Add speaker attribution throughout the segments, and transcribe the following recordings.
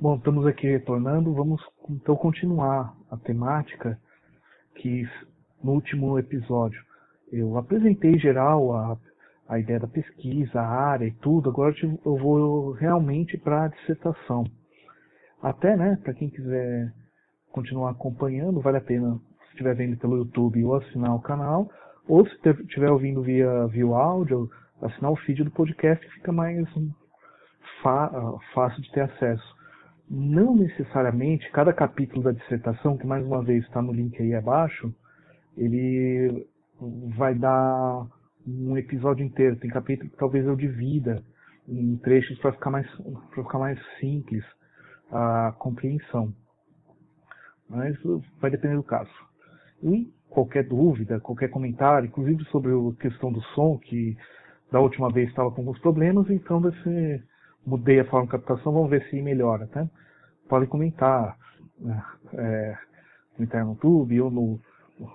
Speaker 1: Bom, estamos aqui retornando. Vamos então continuar a temática que no último episódio eu apresentei em geral a, a ideia da pesquisa, a área e tudo. Agora eu vou realmente para a dissertação. Até, né, para quem quiser continuar acompanhando, vale a pena, se estiver vendo pelo YouTube, ou assinar o canal, ou se estiver ouvindo via, via áudio, assinar o feed do podcast fica mais fácil de ter acesso não necessariamente cada capítulo da dissertação, que mais uma vez está no link aí abaixo, ele vai dar um episódio inteiro. Tem capítulo que talvez eu divida em trechos para ficar mais para ficar mais simples a compreensão. Mas vai depender do caso. E qualquer dúvida, qualquer comentário, inclusive sobre a questão do som, que da última vez estava com alguns problemas, então vai ser mudei a forma de captação, vamos ver se melhora, tá? Podem comentar, né, é, no YouTube ou no,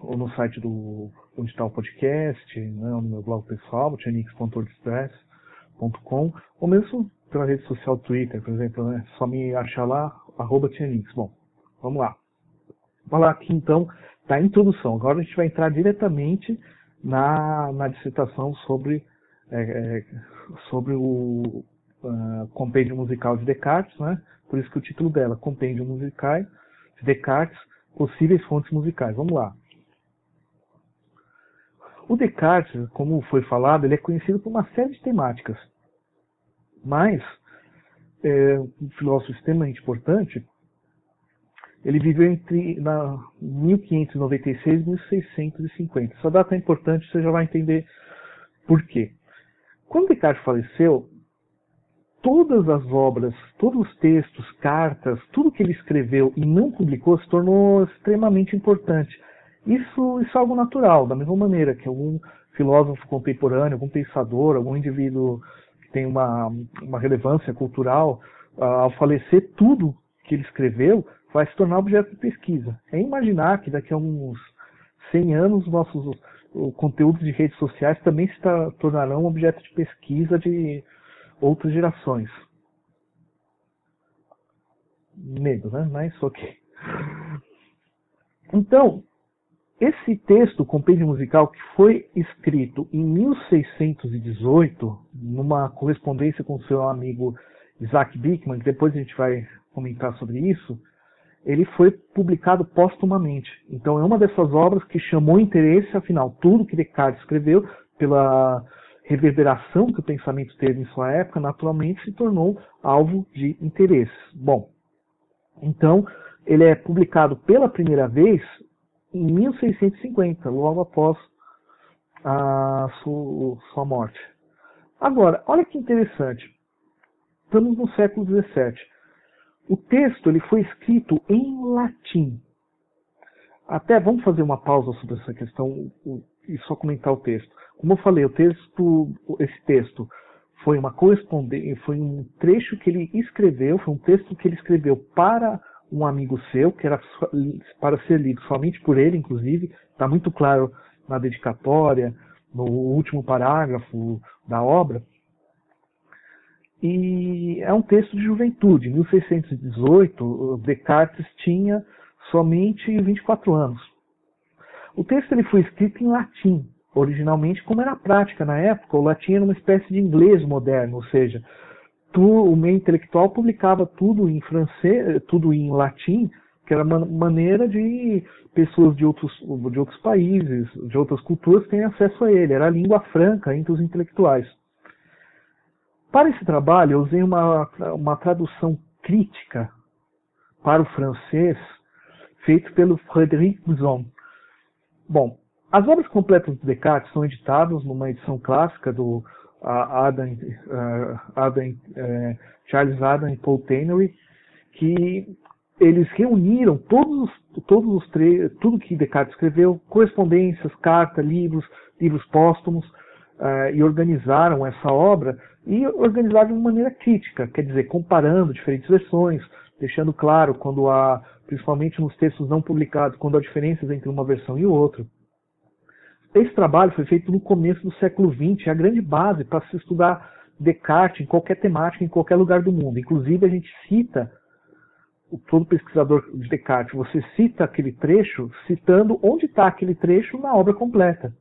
Speaker 1: ou no site do onde está o podcast, né, no meu blog pessoal, tianix.wordpress.com, ou mesmo pela rede social Twitter, por exemplo, né, só me achar lá, arroba tianix. Bom, vamos lá. Vamos lá aqui então da introdução. Agora a gente vai entrar diretamente na, na dissertação sobre, é, é, sobre o, uh, compêndio musical de Descartes, né? por isso que o título dela, Compêndio musical de Descartes, possíveis fontes musicais. Vamos lá. O Descartes, como foi falado, ele é conhecido por uma série de temáticas, mas é um filósofo extremamente importante. Ele viveu entre na 1596 e 1650. Essa data é importante, você já vai entender por quê. Quando Descartes faleceu, todas as obras, todos os textos, cartas, tudo que ele escreveu e não publicou se tornou extremamente importante. Isso, isso é algo natural, da mesma maneira que algum filósofo contemporâneo, algum pensador, algum indivíduo que tem uma, uma relevância cultural, uh, ao falecer, tudo que ele escreveu vai se tornar objeto de pesquisa. É imaginar que daqui a uns 100 anos nossos conteúdos de redes sociais também se tornarão objeto de pesquisa de outras gerações. Medo, né? Mas ok. Então, esse texto, compêndio musical, que foi escrito em 1618, numa correspondência com seu amigo Isaac Bickman, que depois a gente vai comentar sobre isso, ele foi publicado póstumamente. Então é uma dessas obras que chamou interesse, afinal, tudo que Descartes escreveu pela reverberação que o pensamento teve em sua época, naturalmente se tornou alvo de interesse. Bom, então ele é publicado pela primeira vez em 1650, logo após a sua, sua morte. Agora, olha que interessante. Estamos no século XVII. O texto ele foi escrito em latim. Até vamos fazer uma pausa sobre essa questão e só comentar o texto. Como eu falei, o texto, esse texto foi uma correspondência, foi um trecho que ele escreveu, foi um texto que ele escreveu para um amigo seu, que era para ser lido somente por ele, inclusive, está muito claro na dedicatória, no último parágrafo da obra. E é um texto de juventude. Em 1618, Descartes tinha somente 24 anos. O texto ele foi escrito em latim, originalmente, como era prática na época. O latim era uma espécie de inglês moderno, ou seja, tu, o meio intelectual publicava tudo em francês, tudo em latim, que era uma maneira de pessoas de outros, de outros países, de outras culturas terem acesso a ele. Era a língua franca entre os intelectuais. Para esse trabalho, eu usei uma, uma tradução crítica para o francês, feito pelo Frédéric Buzon. Bom, as obras completas do Descartes são editadas numa edição clássica do Adam, uh, Adam uh, Charles Adam e Paul Tannery, que eles reuniram todos os, todos os tudo que Descartes escreveu, correspondências, cartas, livros, livros póstumos, uh, e organizaram essa obra e organizaram de maneira crítica, quer dizer, comparando diferentes versões, deixando claro quando há, principalmente nos textos não publicados, quando há diferenças entre uma versão e outra. Esse trabalho foi feito no começo do século XX, é a grande base para se estudar Descartes em qualquer temática, em qualquer lugar do mundo. Inclusive, a gente cita todo pesquisador de Descartes, você cita aquele trecho citando onde está aquele trecho na obra completa.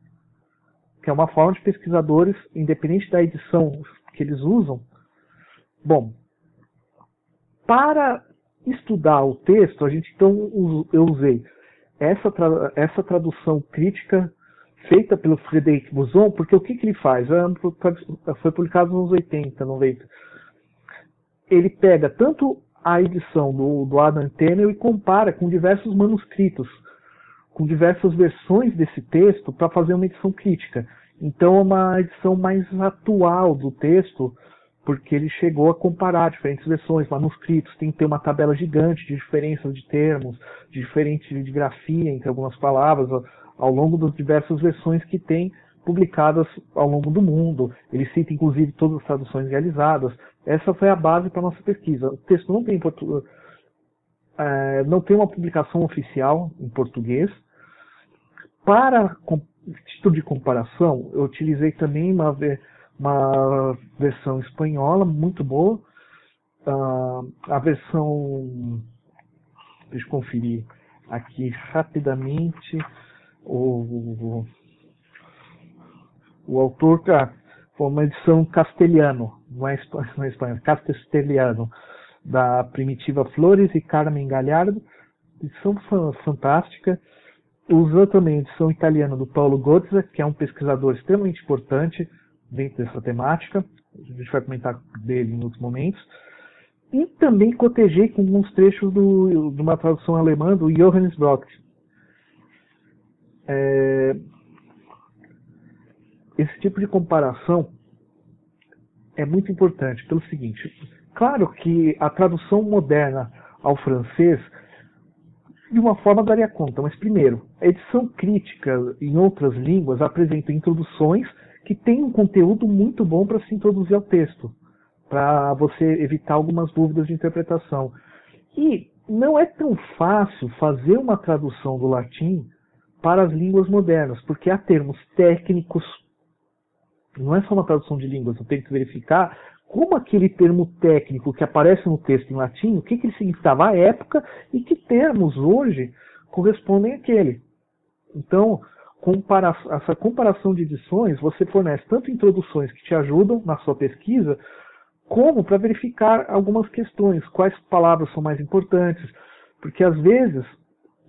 Speaker 1: Que é uma forma de pesquisadores, independente da edição que eles usam. Bom, para estudar o texto, a gente então eu usei essa, tra essa tradução crítica feita pelo Frederic Buzon, porque o que, que ele faz? É, foi publicado nos anos 80, 90. Ele pega tanto a edição do, do Adam Tennell e compara com diversos manuscritos, com diversas versões desse texto para fazer uma edição crítica. Então é uma edição mais atual do texto, porque ele chegou a comparar diferentes versões, manuscritos, tem que ter uma tabela gigante de diferenças de termos, de diferente de grafia entre algumas palavras, ao longo das diversas versões que tem publicadas ao longo do mundo. Ele cita inclusive todas as traduções realizadas. Essa foi a base para a nossa pesquisa. O texto não tem, é, não tem uma publicação oficial em português. Para título de comparação, eu utilizei também uma, uma versão espanhola muito boa. Uh, a versão. Deixa eu conferir aqui rapidamente. O, o, autor foi uma edição castelhano, não é, não é espanhol, castelhano, da Primitiva Flores e Carmen Galhardo, edição fantástica. Usou também a edição italiana do Paulo Gozza, que é um pesquisador extremamente importante dentro dessa temática. A gente vai comentar dele em outros momentos. E também cotejei com alguns trechos do, de uma tradução alemã do Johannes Brock, é, esse tipo de comparação é muito importante pelo seguinte: claro que a tradução moderna ao francês de uma forma daria conta, mas primeiro, a edição crítica em outras línguas apresenta introduções que têm um conteúdo muito bom para se introduzir ao texto, para você evitar algumas dúvidas de interpretação. E não é tão fácil fazer uma tradução do latim para as línguas modernas, porque há termos técnicos, não é só uma tradução de línguas, eu tenho que verificar como aquele termo técnico que aparece no texto em latim, o que, que ele significava à época e que termos hoje correspondem àquele. Então, compara essa comparação de edições, você fornece tanto introduções que te ajudam na sua pesquisa, como para verificar algumas questões, quais palavras são mais importantes, porque às vezes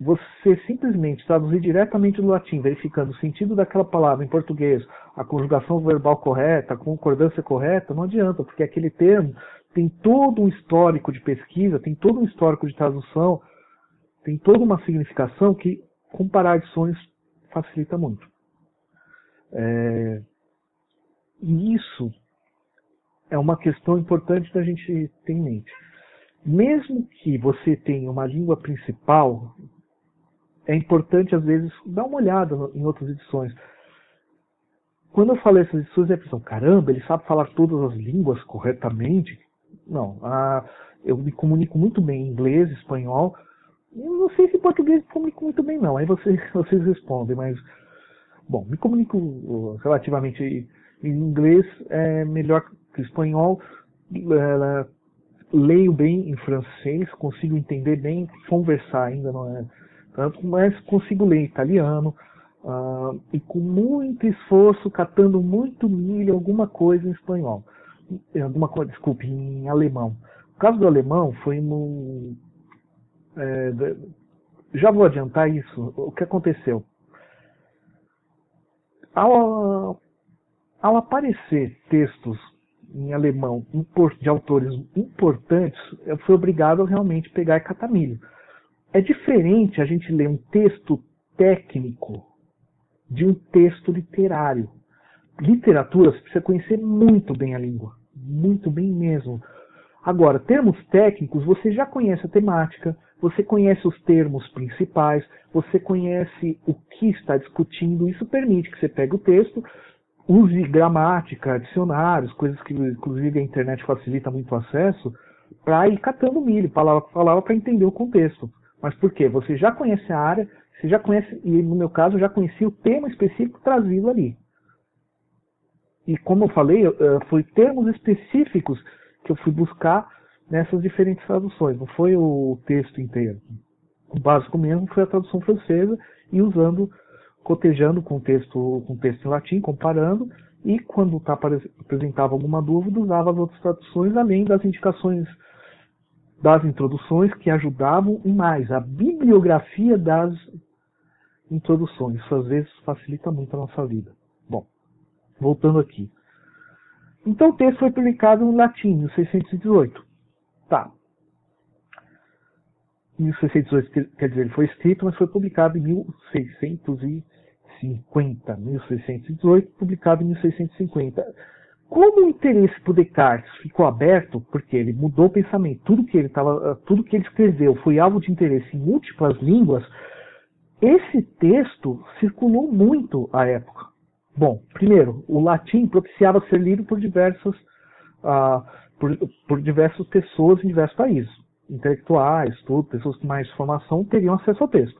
Speaker 1: você simplesmente traduzir diretamente do latim, verificando o sentido daquela palavra em português, a conjugação verbal correta, a concordância correta, não adianta, porque aquele termo tem todo um histórico de pesquisa, tem todo um histórico de tradução, tem toda uma significação que comparar edições facilita muito. É... E isso é uma questão importante da gente ter em mente. Mesmo que você tenha uma língua principal, é importante, às vezes, dar uma olhada em outras edições. Quando eu falei essas edições, é a pessoa, caramba, ele sabe falar todas as línguas corretamente? Não, a, eu me comunico muito bem em inglês, espanhol, não sei se português me comunico muito bem não, aí vocês, vocês respondem, mas, bom, me comunico uh, relativamente em inglês, é melhor que espanhol, é, leio bem em francês, consigo entender bem, conversar ainda não é tanto, mas consigo ler italiano, uh, e com muito esforço, catando muito milho, alguma coisa em espanhol. Alguma coisa, desculpe, em alemão. O caso do alemão foi no. É, já vou adiantar isso. O que aconteceu? Ao, ao aparecer textos em alemão de autores importantes, eu fui obrigado a realmente pegar e catar milho. É diferente a gente ler um texto técnico de um texto literário. Literatura, você precisa conhecer muito bem a língua. Muito bem mesmo. Agora, termos técnicos, você já conhece a temática, você conhece os termos principais, você conhece o que está discutindo. Isso permite que você pegue o texto, use gramática, dicionários, coisas que inclusive a internet facilita muito o acesso, para ir catando milho, palavra por palavra, para entender o contexto. Mas por quê? Você já conhece a área, você já conhece, e no meu caso, já conhecia o tema específico trazido ali. E como eu falei, foi termos específicos que eu fui buscar nessas diferentes traduções, não foi o texto inteiro. O básico mesmo foi a tradução francesa e usando, cotejando com o texto, com texto em latim, comparando, e quando tá, apresentava alguma dúvida, usava as outras traduções, além das indicações das introduções que ajudavam e mais, a bibliografia das introduções. Isso às vezes facilita muito a nossa vida. Bom, voltando aqui. Então o texto foi publicado em latim, em 1618. Tá. 1618 quer dizer, ele foi escrito, mas foi publicado em 1650. 1618, publicado em 1650. Como o interesse por Descartes ficou aberto, porque ele mudou o pensamento, tudo que ele, tava, tudo que ele escreveu foi alvo de interesse em múltiplas línguas, esse texto circulou muito à época. Bom, primeiro, o latim propiciava ser lido por diversas, uh, por, por diversas pessoas em diversos países. Intelectuais, tudo, pessoas com mais formação teriam acesso ao texto.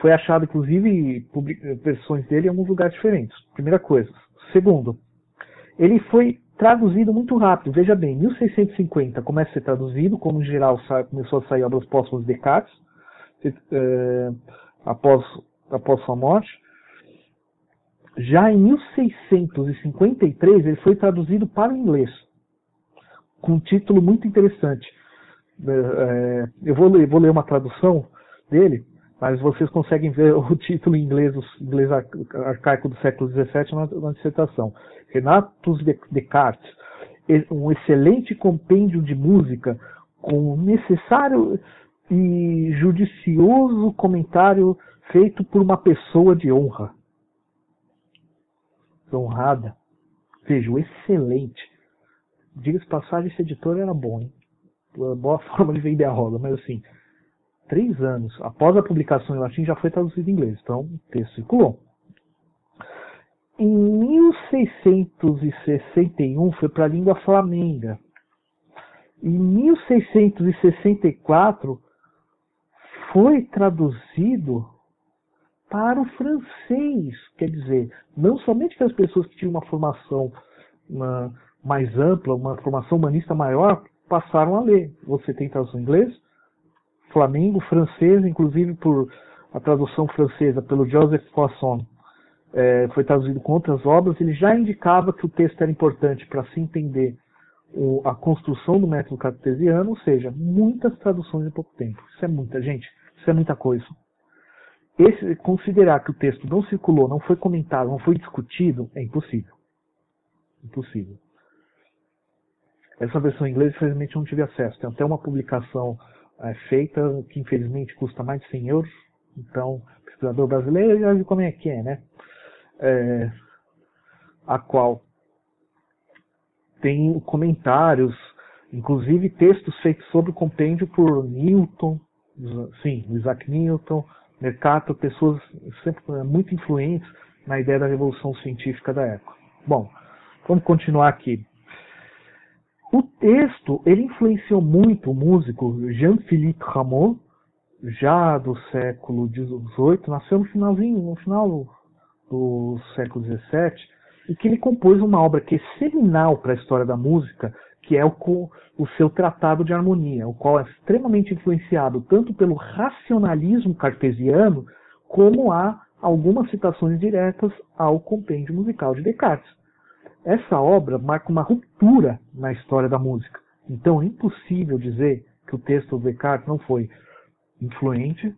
Speaker 1: Foi achado, inclusive, versões dele em alguns lugares diferentes. Primeira coisa. Segundo, ele foi traduzido muito rápido. Veja bem, 1650 começa a ser traduzido, como em geral começou a sair obras póstumas de Descartes, eh, após, após sua morte. Já em 1653 ele foi traduzido para o inglês, com um título muito interessante. É, eu vou ler, vou ler uma tradução dele, mas vocês conseguem ver o título em inglês, inglês arcaico do século XVII na, na dissertação. Renatus Descartes, um excelente compêndio de música com necessário e judicioso comentário feito por uma pessoa de honra honrada. Veja, excelente. Diga-se passagem, esse editor era bom, hein? Boa forma de vender a roda, mas assim, três anos após a publicação em latim já foi traduzido em inglês, então o texto circulou. Em 1661 foi para a língua flamenga. Em 1664 foi traduzido para o francês. Quer dizer, não somente que as pessoas que tinham uma formação uma, mais ampla, uma formação humanista maior, passaram a ler. Você tem tradução em inglês, Flamengo, francês, inclusive por a tradução francesa pelo Joseph Poisson, é, foi traduzido com outras obras, ele já indicava que o texto era importante para se entender o, a construção do método cartesiano, ou seja, muitas traduções em pouco tempo. Isso é muita, gente, isso é muita coisa esse, considerar que o texto não circulou, não foi comentado, não foi discutido, é impossível. Impossível. Essa versão em inglês, infelizmente, eu não tive acesso. Tem até uma publicação é, feita que, infelizmente, custa mais de 100 euros. Então, pesquisador brasileiro já viu como é que é, né? É, a qual tem comentários, inclusive textos feitos sobre o compêndio por Newton, sim, Isaac Newton, Mercato, pessoas sempre muito influentes na ideia da revolução científica da época. Bom, vamos continuar aqui. O texto ele influenciou muito o músico Jean-Philippe Rameau, já do século XVIII, nasceu no finalzinho, no final do século XVII, e que ele compôs uma obra que é seminal para a história da música, que é o, o seu Tratado de Harmonia, o qual é extremamente influenciado tanto pelo racionalismo cartesiano, como há algumas citações diretas ao compêndio musical de Descartes. Essa obra marca uma ruptura na história da música. Então é impossível dizer que o texto do Descartes não foi influente,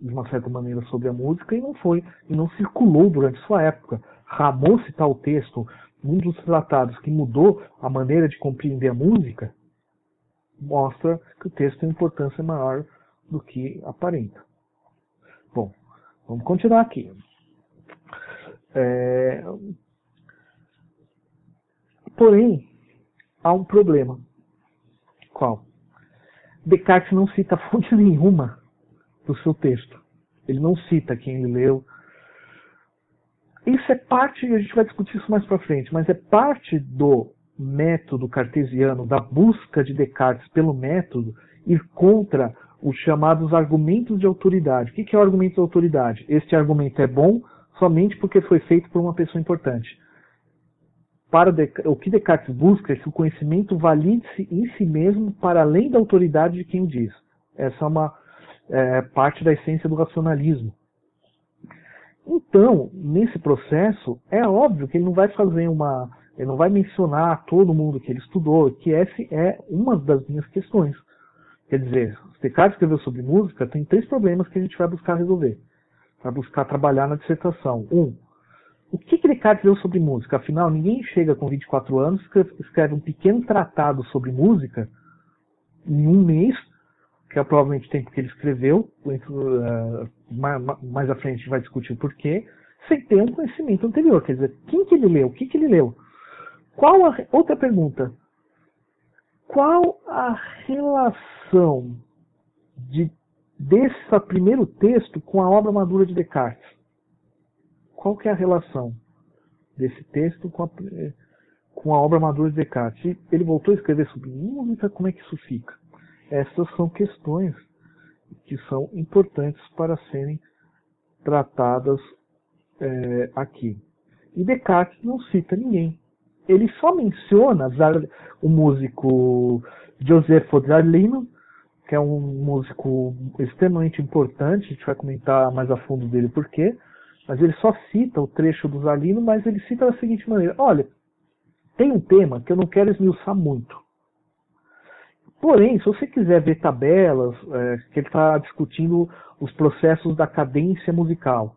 Speaker 1: de uma certa maneira, sobre a música e não foi e não circulou durante sua época. Ramon citar o texto um dos tratados que mudou a maneira de compreender a música, mostra que o texto tem importância maior do que aparenta. Bom, vamos continuar aqui. É... Porém, há um problema. Qual? Descartes não cita fonte nenhuma do seu texto. Ele não cita quem ele leu, isso é parte, a gente vai discutir isso mais para frente, mas é parte do método cartesiano, da busca de Descartes pelo método, ir contra os chamados argumentos de autoridade. O que é o argumento de autoridade? Este argumento é bom somente porque foi feito por uma pessoa importante. Para o que Descartes busca é que o conhecimento valide-se em si mesmo para além da autoridade de quem o diz. Essa é uma é, parte da essência do racionalismo. Então, nesse processo, é óbvio que ele não vai fazer uma. Ele não vai mencionar todo mundo que ele estudou, que essa é uma das minhas questões. Quer dizer, se Descartes escreveu sobre música, tem três problemas que a gente vai buscar resolver. Vai buscar trabalhar na dissertação. Um, o que, que Descartes deu sobre música? Afinal, ninguém chega com 24 anos e escreve um pequeno tratado sobre música em um mês, que é provavelmente o tempo que ele escreveu, mais, mais à frente a gente vai discutir o porquê, sem ter um conhecimento anterior. Quer dizer, quem que ele leu? O que, que ele leu? Qual a, outra pergunta. Qual a relação de, desse primeiro texto com a obra madura de Descartes? Qual que é a relação desse texto com a, com a obra madura de Descartes? Ele voltou a escrever sobre música, como é que isso fica? Essas são questões que são importantes para serem tratadas é, aqui. E Descartes não cita ninguém. Ele só menciona o músico Joseph Zarlino, que é um músico extremamente importante, a gente vai comentar mais a fundo dele por quê mas ele só cita o trecho do Zalino, mas ele cita da seguinte maneira: olha, tem um tema que eu não quero esmiuçar muito. Porém, se você quiser ver tabelas, é, que ele está discutindo os processos da cadência musical,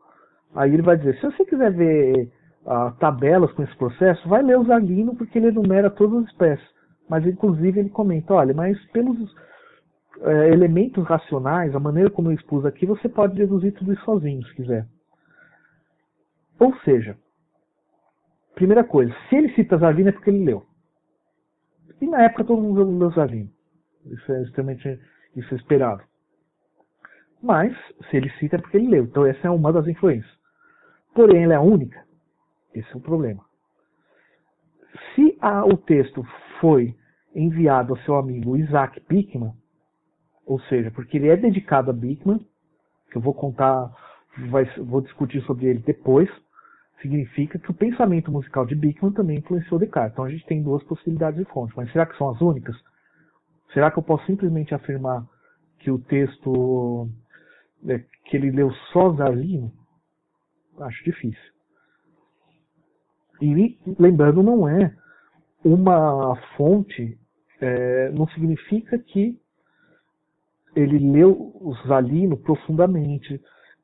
Speaker 1: aí ele vai dizer: se você quiser ver uh, tabelas com esse processo, vai ler o Zalino, porque ele enumera todas as espécies. Mas, inclusive, ele comenta: olha, mas pelos é, elementos racionais, a maneira como eu expus aqui, você pode deduzir tudo isso sozinho, se quiser. Ou seja, primeira coisa, se ele cita Zavino é porque ele leu. E na época todo mundo leu Zavino. Isso é extremamente isso é esperado. Mas, se ele cita é porque ele leu. Então essa é uma das influências. Porém, ela é única. Esse é o problema. Se a, o texto foi enviado ao seu amigo Isaac Bickman, ou seja, porque ele é dedicado a Bickman, que eu vou contar vai, vou discutir sobre ele depois, significa que o pensamento musical de Bickman também influenciou Descartes. Então a gente tem duas possibilidades de fonte. Mas será que são as únicas? Será que eu posso simplesmente afirmar que o texto é, que ele leu sozinho? Acho difícil. E lembrando, não é uma fonte, é, não significa que ele leu o Zalino profundamente,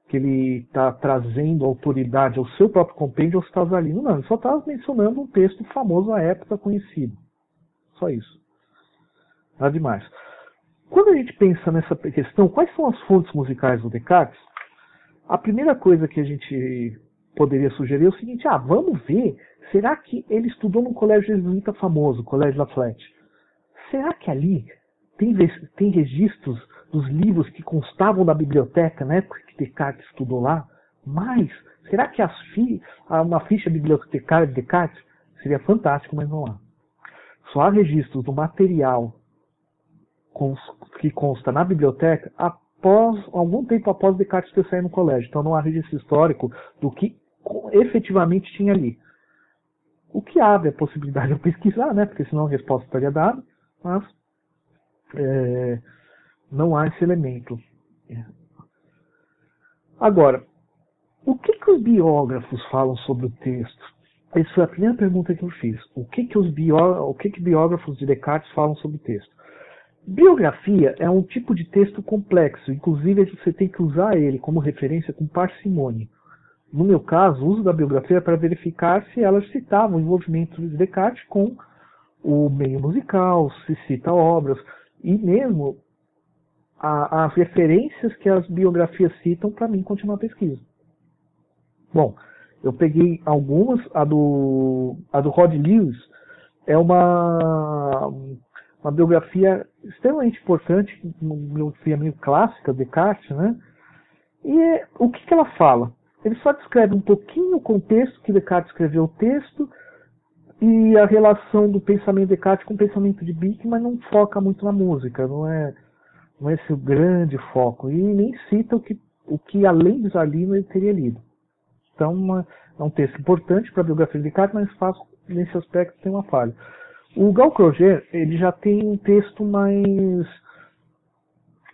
Speaker 1: que ele está trazendo autoridade ao seu próprio compêndio ou se está Não, ele só está mencionando um texto famoso à época conhecido. Só isso. Nada demais. Quando a gente pensa nessa questão, quais são as fontes musicais do Descartes? A primeira coisa que a gente poderia sugerir é o seguinte: ah, vamos ver, será que ele estudou num colégio jesuíta famoso, o Colégio Lafayette? Será que ali tem, tem registros dos livros que constavam da biblioteca na época que Descartes estudou lá, mas será que fi, uma ficha bibliotecária de Descartes seria fantástico, mas não há. Só há registros do material que consta na biblioteca após algum tempo após Descartes ter saído no colégio. Então não há registro histórico do que efetivamente tinha ali. O que abre a possibilidade de pesquisar, né? Porque senão a resposta estaria dada, mas é, não há esse elemento. Agora, o que, que os biógrafos falam sobre o texto? Essa foi a primeira pergunta que eu fiz. O que, que os bió... o que, que biógrafos de Descartes falam sobre o texto? Biografia é um tipo de texto complexo, inclusive você tem que usar ele como referência com parcimônia. No meu caso, o uso da biografia é para verificar se elas citavam o envolvimento de Descartes com o meio musical, se cita obras, e mesmo a, as referências que as biografias citam para mim continuar a pesquisa. Bom, eu peguei algumas, a do, a do Rod Lewis é uma, uma biografia extremamente importante, uma biografia meio clássica, Descartes, né? E é, o que, que ela fala? Ele só descreve um pouquinho o contexto que Descartes escreveu o texto e a relação do pensamento de Descartes com o pensamento de Bick, mas não foca muito na música, não é não é esse o grande foco, e nem cita o que, o que além de Zalino ele teria lido. Então, uma, é um texto importante para a biografia de Descartes, mas faz nesse aspecto tem uma falha. O Gal Croger, ele já tem um texto mais,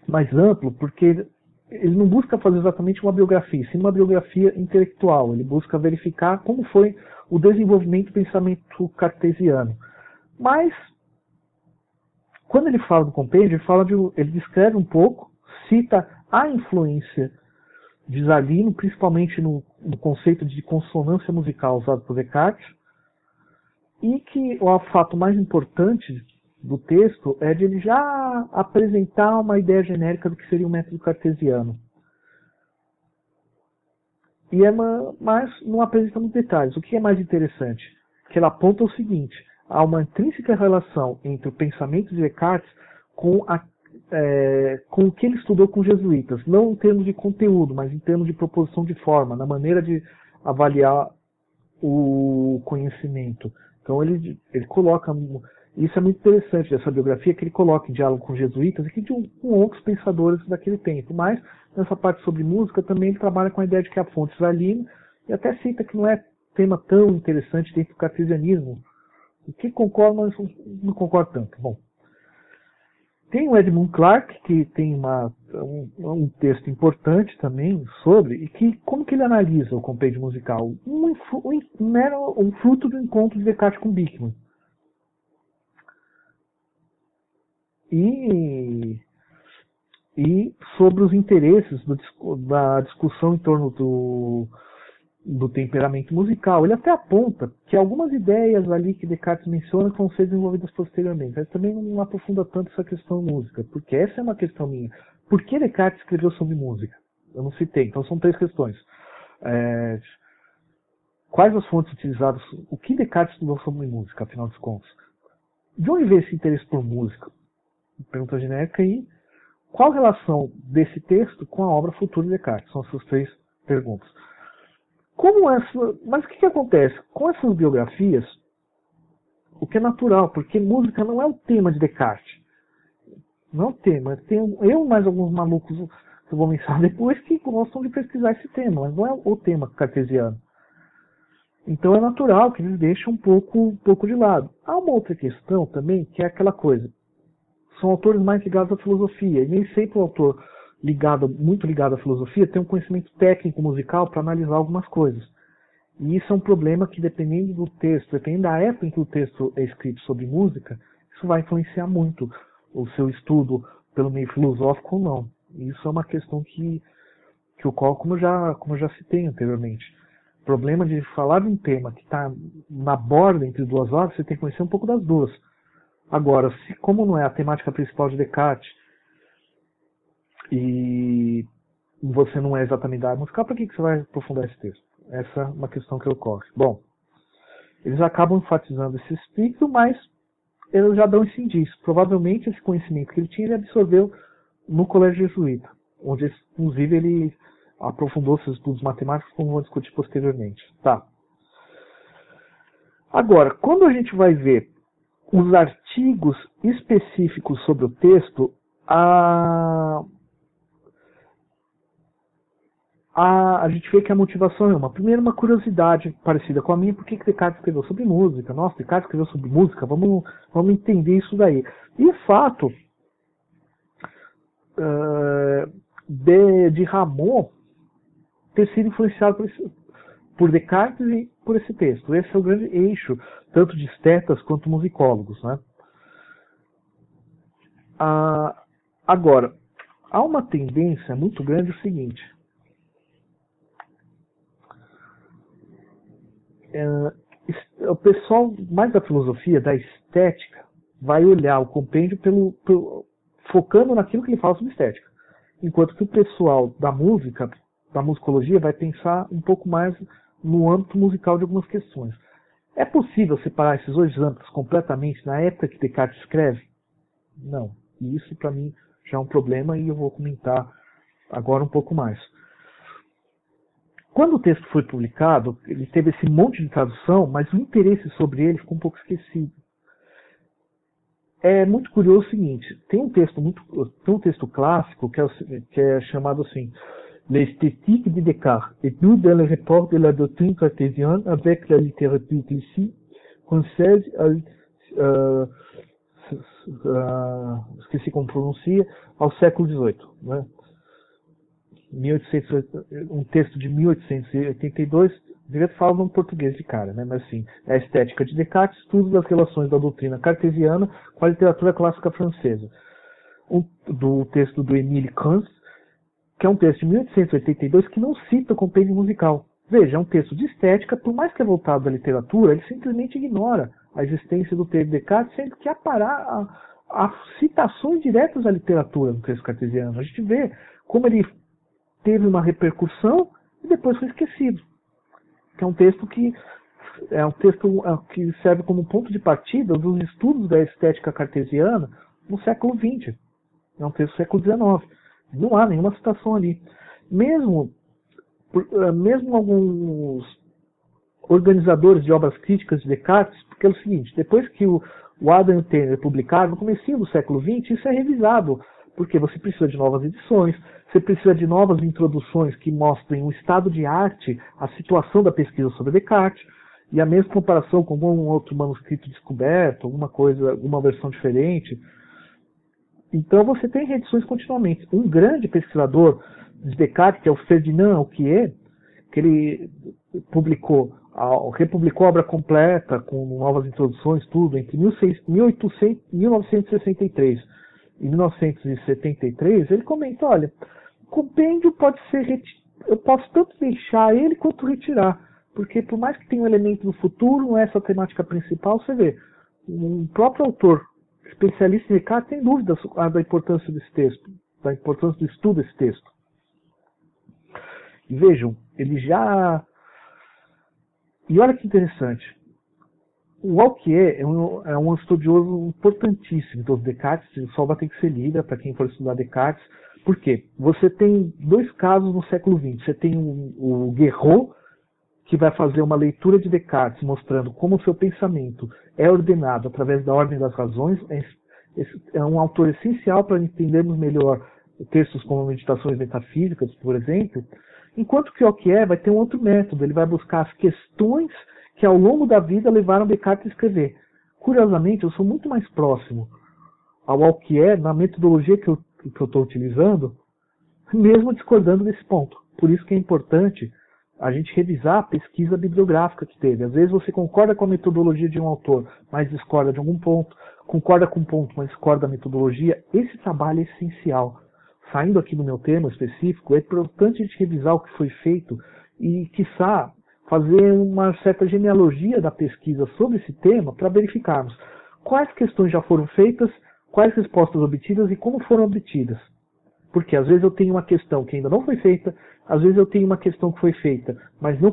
Speaker 1: mais amplo, porque ele não busca fazer exatamente uma biografia, sim uma biografia intelectual. Ele busca verificar como foi o desenvolvimento do pensamento cartesiano. Mas, quando ele fala do compêndio, ele, fala de, ele descreve um pouco, cita a influência de Zalino, principalmente no, no conceito de consonância musical usado por Descartes, e que o fato mais importante do texto é de ele já apresentar uma ideia genérica do que seria o método cartesiano. E é uma, mas não apresenta muitos detalhes. O que é mais interessante? Que ela aponta o seguinte: há uma intrínseca relação entre o pensamento de Descartes com, a, é, com o que ele estudou com os jesuítas, não em termos de conteúdo, mas em termos de proposição de forma, na maneira de avaliar o conhecimento. Então ele, ele coloca isso é muito interessante dessa biografia, que ele coloca em diálogo com jesuítas e com, com outros pensadores daquele tempo. Mas, nessa parte sobre música, também ele trabalha com a ideia de que a fonte israelina, e até cita que não é tema tão interessante dentro do cartesianismo, o que concordo, mas não concordo tanto. Bom, tem o Edmund Clark, que tem uma, um, um, texto importante também sobre, e que como que ele analisa o compêndio musical? Um, um, um, um fruto do encontro de Descartes com Bickman. E, e sobre os interesses do, da discussão em torno do, do temperamento musical. Ele até aponta que algumas ideias ali que Descartes menciona vão ser desenvolvidas posteriormente, mas também não aprofunda tanto essa questão música, porque essa é uma questão minha. Por que Descartes escreveu sobre música? Eu não citei, então são três questões. É, quais as fontes utilizadas? O que Descartes estudou sobre música, afinal de contas? De onde veio esse interesse por música? Pergunta genérica e qual a relação desse texto com a obra futura de Descartes? São essas três perguntas. Como essa, mas o que, que acontece? Com essas biografias, o que é natural, porque música não é o tema de Descartes. Não é o tema. Tem eu mais alguns malucos que eu vou mencionar depois que gostam de pesquisar esse tema, mas não é o tema cartesiano. Então é natural que eles deixem um pouco, um pouco de lado. Há uma outra questão também, que é aquela coisa são autores mais ligados à filosofia. E nem sempre o autor ligado, muito ligado à filosofia tem um conhecimento técnico musical para analisar algumas coisas. E isso é um problema que, dependendo do texto, dependendo da época em que o texto é escrito sobre música, isso vai influenciar muito o seu estudo pelo meio filosófico ou não. E isso é uma questão que, que ocorre, como eu, já, como eu já citei anteriormente. O problema de falar de um tema que está na borda entre duas horas, você tem que conhecer um pouco das duas. Agora, se, como não é a temática principal de Descartes e você não é exatamente da área musical, para que, que você vai aprofundar esse texto? Essa é uma questão que ocorre. Bom, eles acabam enfatizando esse espírito, mas eles já dão esse indício. Provavelmente esse conhecimento que ele tinha, ele absorveu no colégio jesuíta, onde inclusive ele aprofundou seus estudos matemáticos, como vou discutir posteriormente. Tá. Agora, quando a gente vai ver os artigos específicos sobre o texto, a, a, a gente vê que a motivação é uma. Primeiro, uma curiosidade parecida com a minha, por que, que Descartes escreveu sobre música? Nossa, Descartes escreveu sobre música, vamos, vamos entender isso daí. E o fato uh, de, de Ramon ter sido influenciado por esse, por Descartes e por esse texto. Esse é o grande eixo, tanto de estetas quanto musicólogos. Né? Ah, agora, há uma tendência muito grande o seguinte. É, o pessoal mais da filosofia, da estética, vai olhar o compêndio pelo, pelo, focando naquilo que ele fala sobre estética. Enquanto que o pessoal da música, da musicologia, vai pensar um pouco mais no âmbito musical de algumas questões. É possível separar esses dois âmbitos completamente na época que Descartes escreve? Não. E isso, para mim, já é um problema e eu vou comentar agora um pouco mais. Quando o texto foi publicado, ele teve esse monte de tradução, mas o interesse sobre ele ficou um pouco esquecido. É muito curioso o seguinte: tem um texto muito, tem um texto clássico que é, que é chamado assim, L'esthétique de Descartes, étude le rapport de la doctrine cartésienne avec la littérature classique française, uh, uh, esqueci como pronuncia, ao século XVIII. Né? 1800, um texto de 1882, devia falar no português de cara, né? mas assim, a estética de Descartes, estudo das relações da doutrina cartesiana com a literatura clássica francesa. Um, do texto do Émile Kant, que é um texto de 1882 que não cita compêndio musical. Veja, é um texto de estética, por mais que é voltado à literatura, ele simplesmente ignora a existência do de Descartes, sendo que há, citações diretas à literatura no texto cartesiano. A gente vê como ele teve uma repercussão e depois foi esquecido. Que é um texto que é um texto é, que serve como ponto de partida dos estudos da estética cartesiana no século XX. É um texto do século XIX. Não há nenhuma citação ali. Mesmo, eh, mesmo alguns organizadores de obras críticas de Descartes, porque é o seguinte, depois que o, o Adam Tanner publicaram, no começo do século XX, isso é revisado, porque você precisa de novas edições, você precisa de novas introduções que mostrem o estado de arte, a situação da pesquisa sobre Descartes, e a mesma comparação com algum outro manuscrito descoberto, alguma coisa, alguma versão diferente. Então você tem reedições continuamente. Um grande pesquisador de Descartes, que é o Ferdinand Auquier, que ele publicou, republicou a obra completa, com novas introduções, tudo, entre 1800, 1963 e 1973, ele comenta, olha, compêndio pode ser, eu posso tanto deixar ele quanto retirar, porque por mais que tenha um elemento no futuro, não é essa a temática principal, você vê, um próprio autor, especialista em Descartes, tem dúvidas da importância desse texto, da importância do estudo desse texto. E vejam, ele já. E olha que interessante. O Alquier é um, é um estudioso importantíssimo dos Descartes, só vai ter que ser lida para quem for estudar Descartes. Por quê? Você tem dois casos no século XX. Você tem o, o que vai fazer uma leitura de Descartes, mostrando como o seu pensamento é ordenado através da ordem das razões. É, é um autor essencial para entendermos melhor textos como Meditações Metafísicas, por exemplo. Enquanto que o Alquier vai ter um outro método, ele vai buscar as questões que ao longo da vida levaram Descartes a escrever. Curiosamente, eu sou muito mais próximo ao Alquier na metodologia que eu estou utilizando, mesmo discordando desse ponto. Por isso que é importante a gente revisar a pesquisa bibliográfica que teve. Às vezes você concorda com a metodologia de um autor, mas discorda de algum ponto, concorda com um ponto, mas discorda da metodologia. Esse trabalho é essencial saindo aqui do meu tema específico, é importante a gente revisar o que foi feito e, quiçá, fazer uma certa genealogia da pesquisa sobre esse tema para verificarmos quais questões já foram feitas, quais respostas obtidas e como foram obtidas. Porque às vezes eu tenho uma questão que ainda não foi feita, às vezes eu tenho uma questão que foi feita, mas não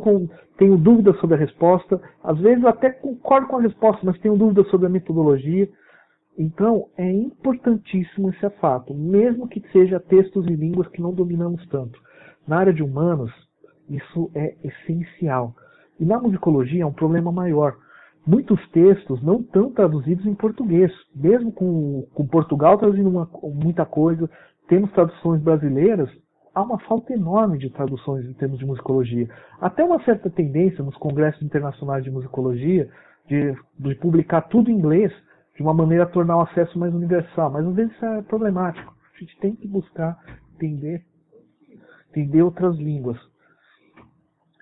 Speaker 1: tenho dúvidas sobre a resposta, às vezes eu até concordo com a resposta, mas tenho dúvidas sobre a metodologia. Então, é importantíssimo esse fato, mesmo que seja textos e línguas que não dominamos tanto. Na área de humanos, isso é essencial. E na musicologia é um problema maior. Muitos textos não estão traduzidos em português, mesmo com, com Portugal traduzindo uma, muita coisa, temos traduções brasileiras, há uma falta enorme de traduções em termos de musicologia. Até uma certa tendência nos congressos internacionais de musicologia de, de publicar tudo em inglês, de uma maneira a tornar o acesso mais universal. Mas às vezes isso é problemático. A gente tem que buscar entender, entender outras línguas.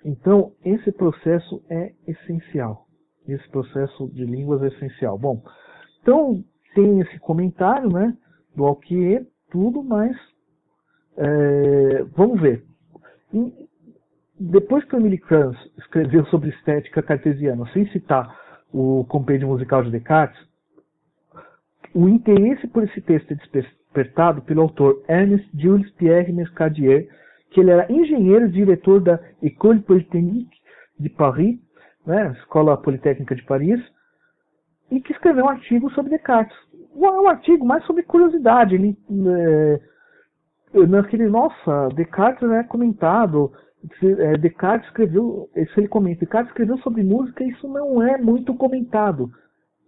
Speaker 1: Então, esse processo é essencial. Esse processo de línguas é essencial. Bom, então tem esse comentário né, do Alquier, tudo, mas é, vamos ver. Depois que o Emily Kranz escreveu sobre estética cartesiana, sem citar o compêndio musical de Descartes, o interesse por esse texto é despertado pelo autor Ernest Jules Pierre Mercadier, que ele era engenheiro e diretor da École Polytechnique de Paris, né, Escola Politécnica de Paris, e que escreveu um artigo sobre Descartes. Um, um artigo mais sobre curiosidade. Ele, é, naquele, nossa, Descartes é comentado, Descartes escreveu, isso ele comenta, Descartes escreveu sobre música isso não é muito comentado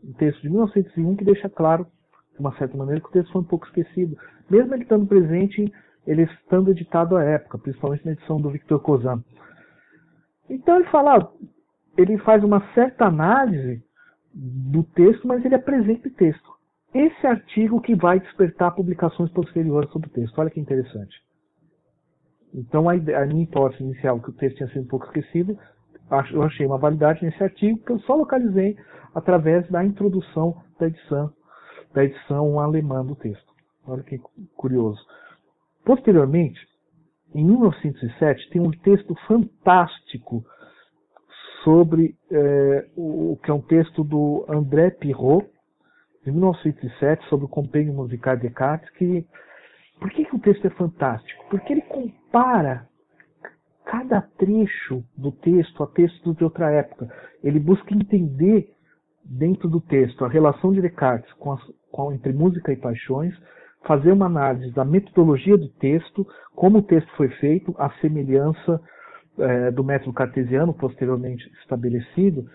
Speaker 1: um texto de 1901 que deixa claro, de uma certa maneira, que o texto foi um pouco esquecido. Mesmo ele estando presente, ele estando editado à época, principalmente na edição do Victor Kozan. Então ele fala, ele faz uma certa análise do texto, mas ele apresenta o texto. Esse artigo que vai despertar publicações posteriores sobre o texto. Olha que interessante. Então, a, a minha hipótese inicial, que o texto tinha sido um pouco esquecido, eu achei uma validade nesse artigo que eu só localizei através da introdução da edição, da edição alemã do texto. Olha que curioso. Posteriormente, em 1907, tem um texto fantástico sobre é, o que é um texto do André Pirot, de 1907, sobre o compêndio musical de Descartes, que por que, que o texto é fantástico? Porque ele compara cada trecho do texto a textos de outra época. Ele busca entender dentro do texto a relação de Descartes com, com, entre música e paixões, fazer uma análise da metodologia do texto, como o texto foi feito, a semelhança é, do método cartesiano posteriormente estabelecido,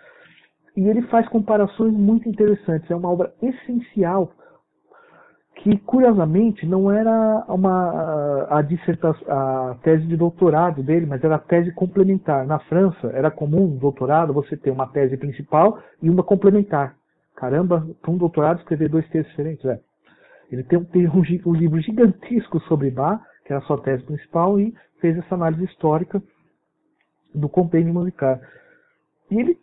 Speaker 1: e ele faz comparações muito interessantes. É uma obra essencial que curiosamente não era uma a, a tese de doutorado dele, mas era a tese complementar. Na França era comum um doutorado você ter uma tese principal e uma complementar. Caramba, para um doutorado escrever dois textos diferentes, é. Ele tem, tem um, um, livro gigantesco sobre Bach, que era a sua tese principal, e fez essa análise histórica do compêndio musical. E ele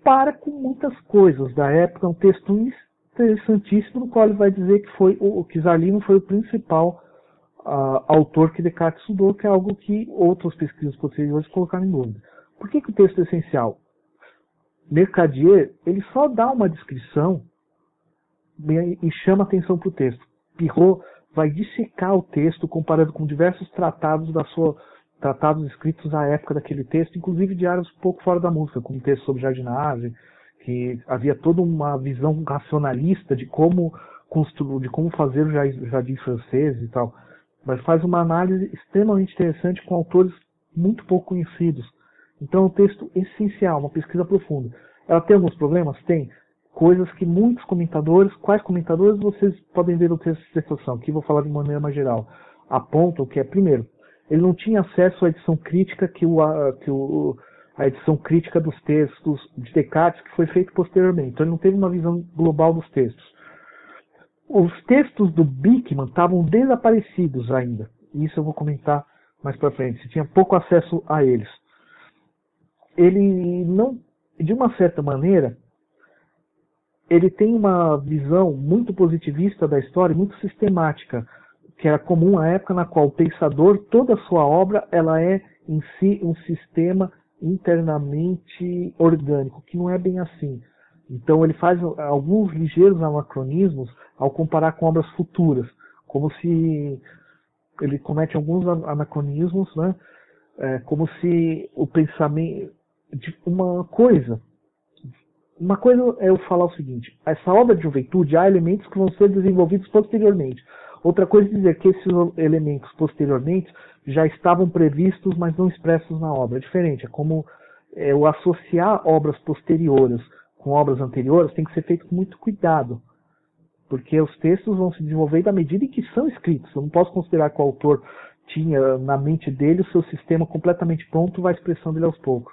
Speaker 1: compara com muitas coisas da época, um texto interessantíssimo, no qual ele vai dizer que foi o que Zarlino foi o principal uh, autor que Descartes estudou, que é algo que outros pesquisas posteriores colocaram em dúvida. Por que, que o texto é essencial? Mercadier ele só dá uma descrição e chama atenção para o texto. Pirot vai dissecar o texto comparando com diversos tratados da sua tratados escritos à época daquele texto, inclusive diários um pouco fora da música, como um texto sobre jardinagem, que havia toda uma visão racionalista de como construir, de como fazer o jardim francês e tal. Mas faz uma análise extremamente interessante com autores muito pouco conhecidos. Então é um texto essencial, uma pesquisa profunda. Ela tem alguns problemas? Tem. Coisas que muitos comentadores, quais comentadores vocês podem ver no texto de dissertação, aqui vou falar de maneira mais geral, apontam que é, primeiro, ele não tinha acesso à edição crítica que, o, que o, a edição crítica dos textos de Descartes, que foi feito posteriormente. Então ele não teve uma visão global dos textos. Os textos do Bickman estavam desaparecidos ainda. Isso eu vou comentar mais para frente. Você tinha pouco acesso a eles. Ele não, de uma certa maneira, ele tem uma visão muito positivista da história, muito sistemática que era comum à época na qual o pensador, toda a sua obra, ela é em si um sistema internamente orgânico, que não é bem assim. Então ele faz alguns ligeiros anacronismos ao comparar com obras futuras, como se ele comete alguns anacronismos, né? É, como se o pensamento de uma coisa, uma coisa é eu falar o seguinte: essa obra de juventude há elementos que vão ser desenvolvidos posteriormente. Outra coisa é dizer que esses elementos posteriormente já estavam previstos, mas não expressos na obra. É diferente, é como é, o associar obras posteriores com obras anteriores tem que ser feito com muito cuidado, porque os textos vão se desenvolver da medida em que são escritos. Eu não posso considerar que o autor tinha na mente dele o seu sistema completamente pronto, vai expressando ele aos poucos,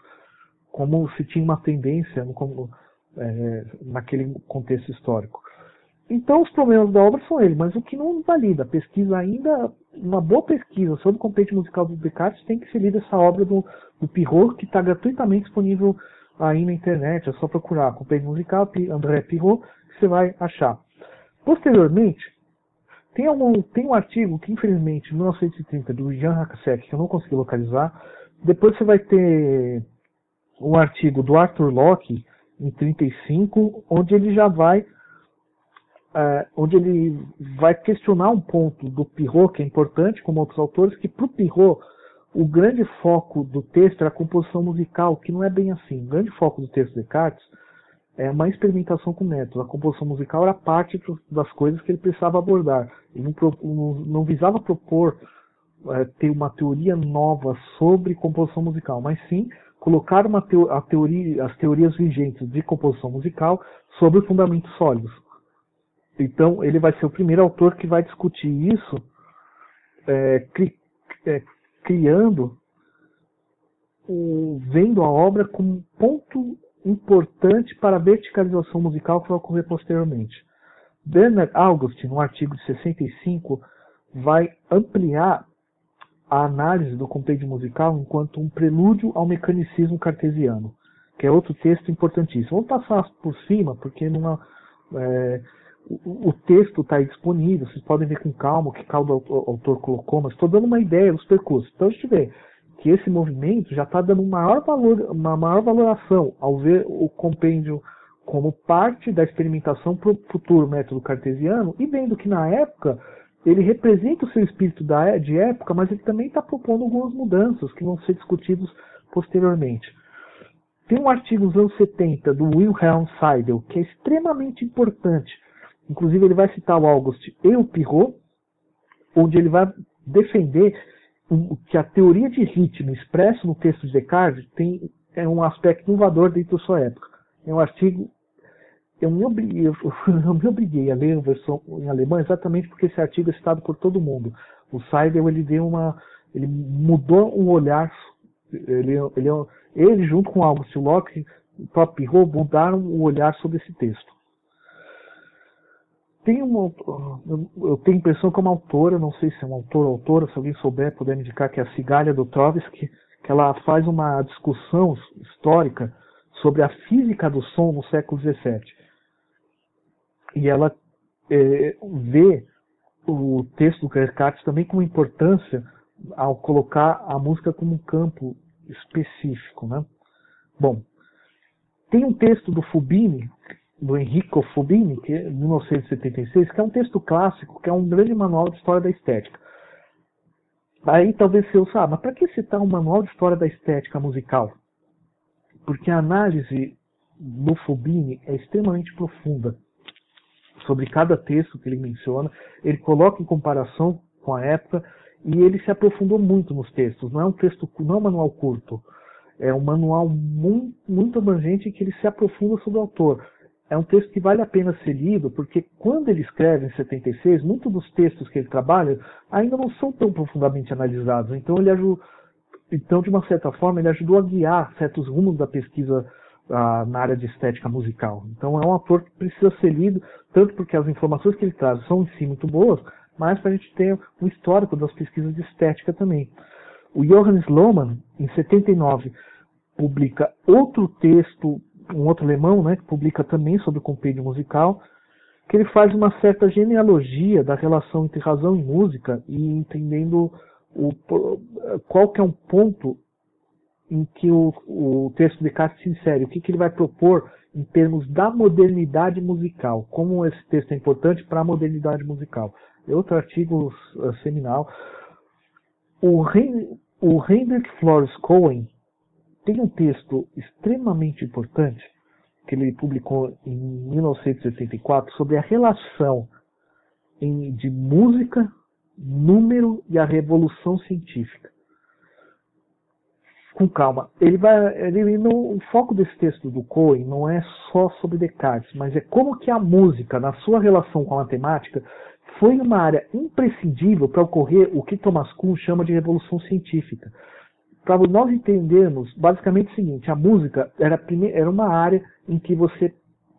Speaker 1: como se tinha uma tendência como, é, naquele contexto histórico. Então os problemas da obra são eles, mas o que não valida, a pesquisa ainda, uma boa pesquisa sobre o compêndio musical do Descartes tem que ser lida essa obra do, do Pirot, que está gratuitamente disponível aí na internet, é só procurar compêndio musical André Pirot, que você vai achar. Posteriormente, tem, algum, tem um artigo que infelizmente, em 1930, do Jean Hackasek, que eu não consegui localizar, depois você vai ter um artigo do Arthur Locke, em 35, onde ele já vai é, onde ele vai questionar um ponto do Pirro que é importante, como outros autores, que para o Pirro o grande foco do texto era a composição musical, que não é bem assim. O grande foco do texto de Descartes é uma experimentação com métodos. A composição musical era parte das coisas que ele precisava abordar. Ele não, não visava propor é, ter uma teoria nova sobre composição musical, mas sim colocar teo teoria, as teorias vigentes de composição musical sobre fundamentos sólidos. Então, ele vai ser o primeiro autor que vai discutir isso, é, cri, é, criando, o, vendo a obra como ponto importante para a verticalização musical que vai ocorrer posteriormente. Bernard Augustin, no artigo de 65, vai ampliar a análise do compêndio musical enquanto um prelúdio ao mecanicismo cartesiano, que é outro texto importantíssimo. Vamos passar por cima, porque numa, é, o, texto está disponível, vocês podem ver com calma o que cada autor colocou, mas estou dando uma ideia dos percursos. Então a gente vê que esse movimento já está dando maior valor, uma maior valoração ao ver o compêndio como parte da experimentação para o futuro método cartesiano e vendo que na época ele representa o seu espírito da, de época, mas ele também está propondo algumas mudanças que vão ser discutidos posteriormente. Tem um artigo dos anos 70 do Wilhelm Seidel que é extremamente importante. Inclusive ele vai citar o August e o Pirot, onde ele vai defender que a teoria de ritmo expresso no texto de Descartes tem é um aspecto inovador dentro da sua época. É um artigo eu me, obriguei, eu, eu me obriguei a ler a versão em alemão exatamente porque esse artigo é citado por todo mundo. O Seidel ele deu uma, ele mudou o olhar, ele, ele, ele junto com August Locke, o próprio Pirro, mudaram o olhar sobre esse texto. Tem uma, eu tenho impressão que é uma autora, não sei se é uma autora ou autora, se alguém souber, puder me indicar, que é a Cigalha do Trotsky, que ela faz uma discussão histórica sobre a física do som no século XVII e ela é, vê o texto do Descartes também com importância ao colocar a música como um campo específico. Né? Bom, tem um texto do Fubini, do Enrico Fubini, que é 1976, que é um texto clássico, que é um grande manual de história da estética. Aí talvez você ouça, ah, mas para que citar um manual de história da estética musical? Porque a análise do Fubini é extremamente profunda sobre cada texto que ele menciona, ele coloca em comparação com a época e ele se aprofundou muito nos textos. Não é um texto, não é um manual curto, é um manual muito, muito abrangente que ele se aprofunda sobre o autor. É um texto que vale a pena ser lido, porque quando ele escreve em 76, muitos dos textos que ele trabalha ainda não são tão profundamente analisados. Então ele ajudou, então de uma certa forma ele ajudou a guiar certos rumos da pesquisa na área de estética musical. Então é um autor que precisa ser lido, tanto porque as informações que ele traz são em si muito boas, mas para a gente ter um histórico das pesquisas de estética também. O Johannes Lohmann, em 79, publica outro texto, um outro alemão, né, que publica também sobre o compêndio musical, que ele faz uma certa genealogia da relação entre razão e música e entendendo o, qual que é um ponto em que o, o texto de Descartes se insere, o que, que ele vai propor em termos da modernidade musical, como esse texto é importante para a modernidade musical. É outro artigo uh, seminal. O, o Hendrik Flores Cohen tem um texto extremamente importante que ele publicou em 1984 sobre a relação em, de música, número e a revolução científica com calma. Ele vai, ele, no, o foco desse texto do Cohen não é só sobre Descartes, mas é como que a música, na sua relação com a matemática, foi uma área imprescindível para ocorrer o que Thomas Kuhn chama de revolução científica. Para nós entendermos, basicamente o seguinte: a música era, era uma área em que você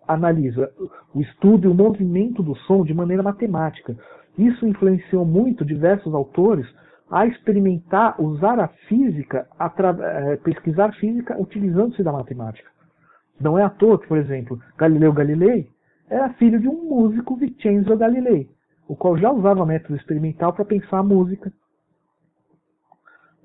Speaker 1: analisa o estudo e o movimento do som de maneira matemática. Isso influenciou muito diversos autores a experimentar, usar a física, a é, pesquisar física utilizando-se da matemática. Não é à toa que, por exemplo, Galileu Galilei era filho de um músico Vincenzo Galilei, o qual já usava método experimental para pensar a música.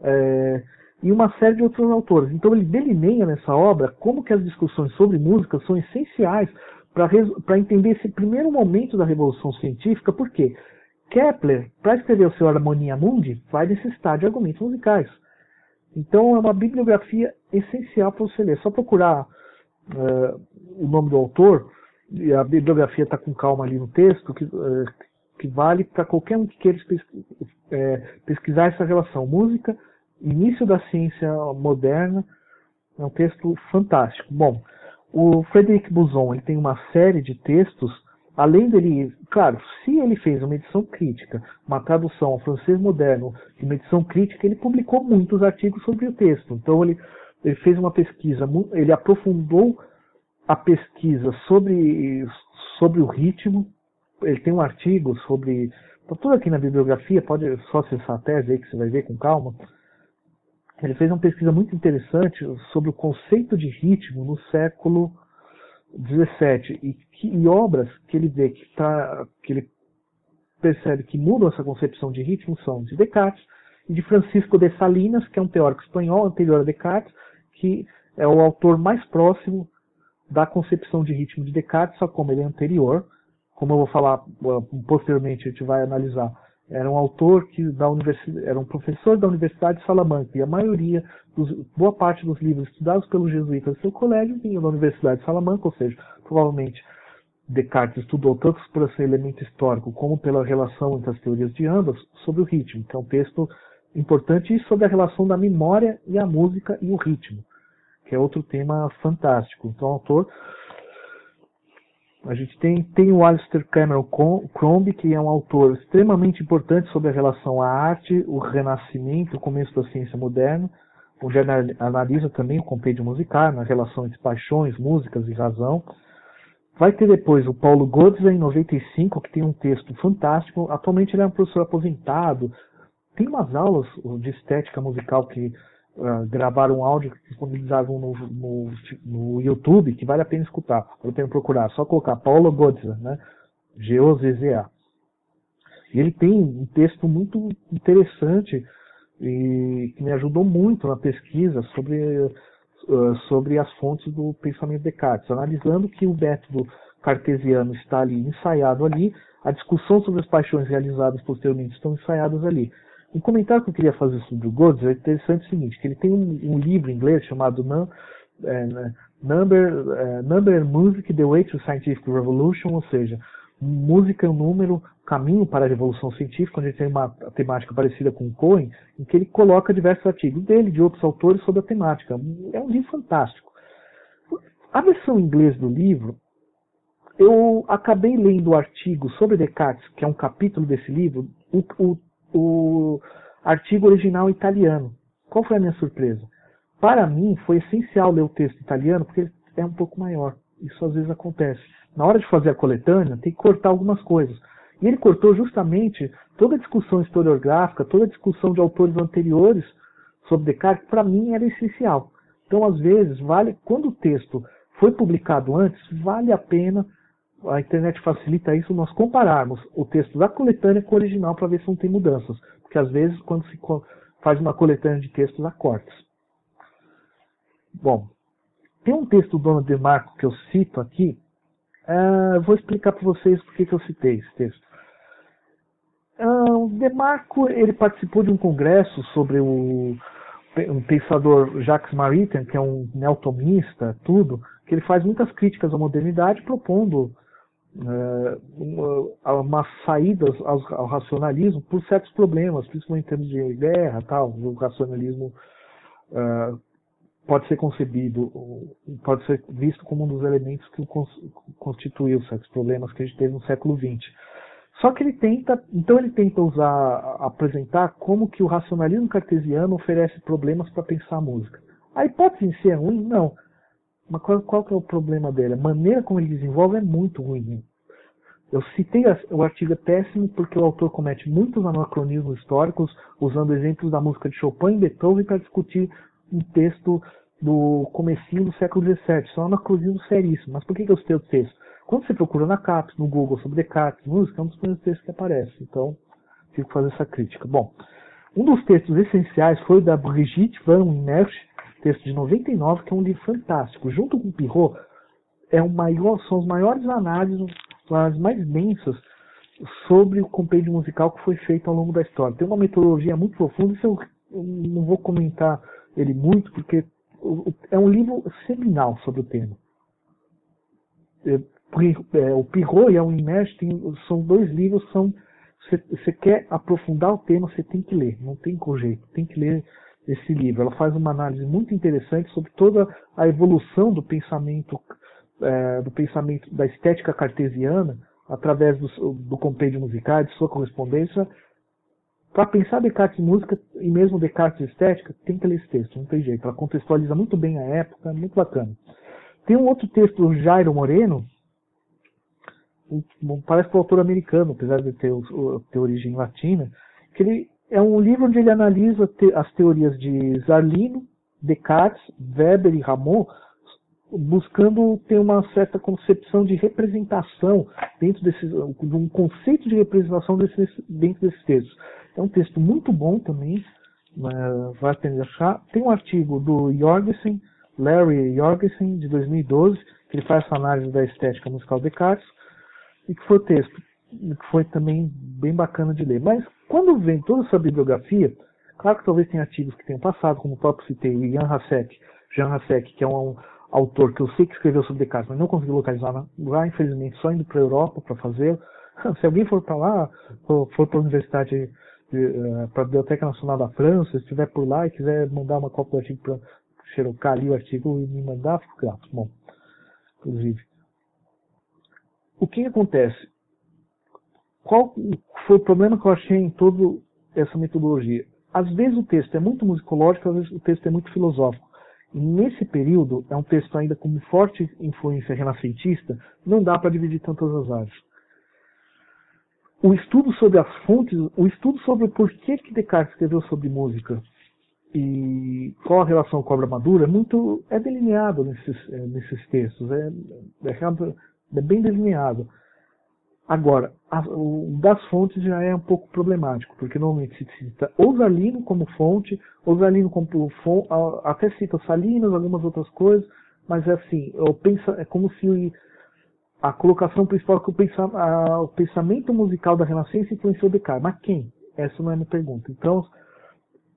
Speaker 1: É, e uma série de outros autores. Então ele delineia nessa obra como que as discussões sobre música são essenciais para entender esse primeiro momento da revolução científica, por quê? Kepler, para escrever o seu Harmonia Mundi, vai necessitar de argumentos musicais. Então é uma bibliografia essencial para você ler. É só procurar uh, o nome do autor, e a bibliografia está com calma ali no texto, que, uh, que vale para qualquer um que queira é, pesquisar essa relação. Música, início da ciência moderna, é um texto fantástico. Bom, o Frederic Buzon ele tem uma série de textos além dele, claro, se ele fez uma edição crítica, uma tradução ao francês moderno, uma edição crítica, ele publicou muitos artigos sobre o texto. Então ele, ele fez uma pesquisa, ele aprofundou a pesquisa sobre, sobre o ritmo. Ele tem um artigo sobre. Está tudo aqui na bibliografia, pode só acessar a tese aí que você vai ver com calma. Ele fez uma pesquisa muito interessante sobre o conceito de ritmo no século XVII e, e obras que ele vê que, tá, que ele percebe que mudam essa concepção de ritmo são de Descartes e de Francisco de Salinas, que é um teórico espanhol anterior a Descartes, que é o autor mais próximo da concepção de ritmo de Descartes, só como ele é anterior, como eu vou falar uh, posteriormente, a gente vai analisar. Era um autor que da universidade, era um professor da Universidade de Salamanca e a maioria, dos, boa parte dos livros estudados pelos jesuítas do seu colégio vinham da Universidade de Salamanca, ou seja, provavelmente Descartes estudou tanto por esse elemento histórico como pela relação entre as teorias de ambas sobre o ritmo, que é um texto importante sobre a relação da memória e a música e o ritmo, que é outro tema fantástico. Então, o autor a gente tem, tem o Alistair Cameron Crombie, que é um autor extremamente importante sobre a relação à arte, o renascimento, o começo da ciência moderna, onde analisa também o compêndio musical, na relação entre paixões, músicas e razão. Vai ter depois o Paulo Godza, em 95, que tem um texto fantástico. Atualmente ele é um professor aposentado. Tem umas aulas de estética musical que uh, gravaram um áudio que disponibilizavam no, no, no, YouTube, que vale a pena escutar, vale a pena procurar. Só colocar Paulo Godza, né? G-O-Z-Z-A. E ele tem um texto muito interessante e que me ajudou muito na pesquisa sobre sobre as fontes do pensamento de Descartes, analisando que o método cartesiano está ali ensaiado ali, a discussão sobre as paixões realizadas posteriormente estão ensaiadas ali. Um comentário que eu queria fazer sobre o Godz é interessante o seguinte, que ele tem um, um livro em inglês chamado Num, é, né, Number, é, Number and Music, The Way to Scientific Revolution, ou seja, música e um número, caminho para a revolução científica, onde ele tem uma temática parecida com o Cohen, em que ele coloca diversos artigos dele, de outros autores sobre a temática. É um livro fantástico. A versão em inglês do livro, eu acabei lendo o artigo sobre Descartes, que é um capítulo desse livro, o, o, o artigo original italiano. Qual foi a minha surpresa? Para mim, foi essencial ler o texto italiano, porque é um pouco maior. Isso às vezes acontece na hora de fazer a coletânea, tem que cortar algumas coisas. E ele cortou justamente toda a discussão historiográfica, toda a discussão de autores anteriores sobre Descartes, para mim era essencial. Então, às vezes, vale, quando o texto foi publicado antes, vale a pena, a internet facilita isso, nós compararmos o texto da coletânea com o original para ver se não tem mudanças. Porque às vezes, quando se faz uma coletânea de textos, há cortes. Bom, tem um texto do Dono de Marco que eu cito aqui, Uh, vou explicar para vocês por que eu citei esse texto. Uh, Demarco ele participou de um congresso sobre o um pensador Jacques Maritain, que é um neotomista, tudo, que ele faz muitas críticas à modernidade, propondo uma, uma saídas ao, ao, racionalismo por certos problemas, principalmente em termos de guerra, tal, o racionalismo uh, pode ser concebido, pode ser visto como um dos elementos que constituiu certos problemas que a gente teve no século XX. Só que ele tenta, então ele tenta usar, apresentar como que o racionalismo cartesiano oferece problemas para pensar a música. A hipótese em si é ruim? Não. Mas qual, qual que é o problema dele? A maneira como ele desenvolve é muito ruim. Eu citei o artigo é péssimo porque o autor comete muitos anacronismos históricos, usando exemplos da música de Chopin e Beethoven para discutir um texto do comecinho do século XVII. Isso é anacronismo seríssimo. Mas por que, que eu citei o texto? Quando você procura na CAPES, no Google, sobre Descartes, música, é um dos primeiros textos que aparece. Então, tive que fazer essa crítica. Bom, um dos textos essenciais foi o da Brigitte Van Merch, texto de 99, que é um livro fantástico. Junto com o Pirot, é o maior, são os maiores análises, as mais densas, sobre o compêndio musical que foi feito ao longo da história. Tem uma metodologia muito profunda, isso eu, eu não vou comentar ele muito, porque é um livro seminal sobre o tema. É, é, o Pirro e a Unimed são dois livros, são você quer aprofundar o tema, você tem que ler, não tem jeito, tem que ler esse livro. Ela faz uma análise muito interessante sobre toda a evolução do pensamento, é, do pensamento da estética cartesiana através do, do compêndio musical, de sua correspondência, para pensar Descartes em música e mesmo Descartes em estética, tem que ler esse texto, não tem jeito. Ela contextualiza muito bem a época, muito bacana. Tem um outro texto do Jairo Moreno, parece que é um autor americano, apesar de ter, ter origem latina, que ele é um livro onde ele analisa te, as teorias de Zarlino, Descartes, Weber e Ramon, buscando ter uma certa concepção de representação dentro desses, de um conceito de representação desses, dentro desses textos. É um texto muito bom também, uh, vai ter achar. Tem um artigo do Jorgensen, Larry Jorgensen, de 2012, que ele faz essa análise da estética musical de Descartes, e que foi o texto, que foi também bem bacana de ler. Mas quando vem toda essa bibliografia, claro que talvez tenha artigos que tenham passado, como o próprio citei, o Jan Hasek, Jan Hasek, que é um autor que eu sei que escreveu sobre Descartes, mas não consegui localizar lá, infelizmente, só indo para a Europa para fazê-lo. Se alguém for para lá, for para a Universidade, uh, para a Biblioteca Nacional da França, estiver por lá e quiser mandar uma cópia do artigo para xerocar ali o artigo e me mandar, fico grato. Bom, inclusive. O que acontece? Qual foi o problema que eu achei em toda essa metodologia? Às vezes o texto é muito musicológico, às vezes o texto é muito filosófico. Nesse período, é um texto ainda com forte influência renascentista, não dá para dividir tantas as áreas. O estudo sobre as fontes, o estudo sobre por que, que Descartes escreveu sobre música e qual a relação com a obra madura é muito é delineado nesses, é, nesses textos, é, é, é bem delineado. Agora, a, o das fontes já é um pouco problemático, porque normalmente se cita ou Zalino como fonte, ou Zalino como fonte, até cita Salinas, algumas outras coisas, mas é assim, penso, é como se a colocação principal que o, pensa, a, o pensamento musical da Renascença influenciou Descartes. Mas quem? Essa não é a minha pergunta. Então,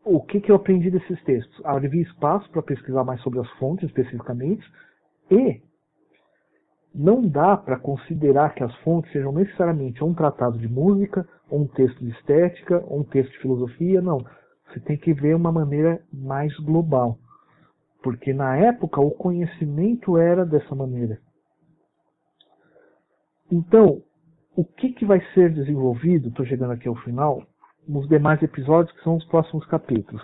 Speaker 1: o que, que eu aprendi desses textos? Havia espaço para pesquisar mais sobre as fontes especificamente, e não dá para considerar que as fontes sejam necessariamente um tratado de música, ou um texto de estética, ou um texto de filosofia, não. Você tem que ver uma maneira mais global. Porque na época o conhecimento era dessa maneira. Então, o que, que vai ser desenvolvido, estou chegando aqui ao final, nos demais episódios, que são os próximos capítulos.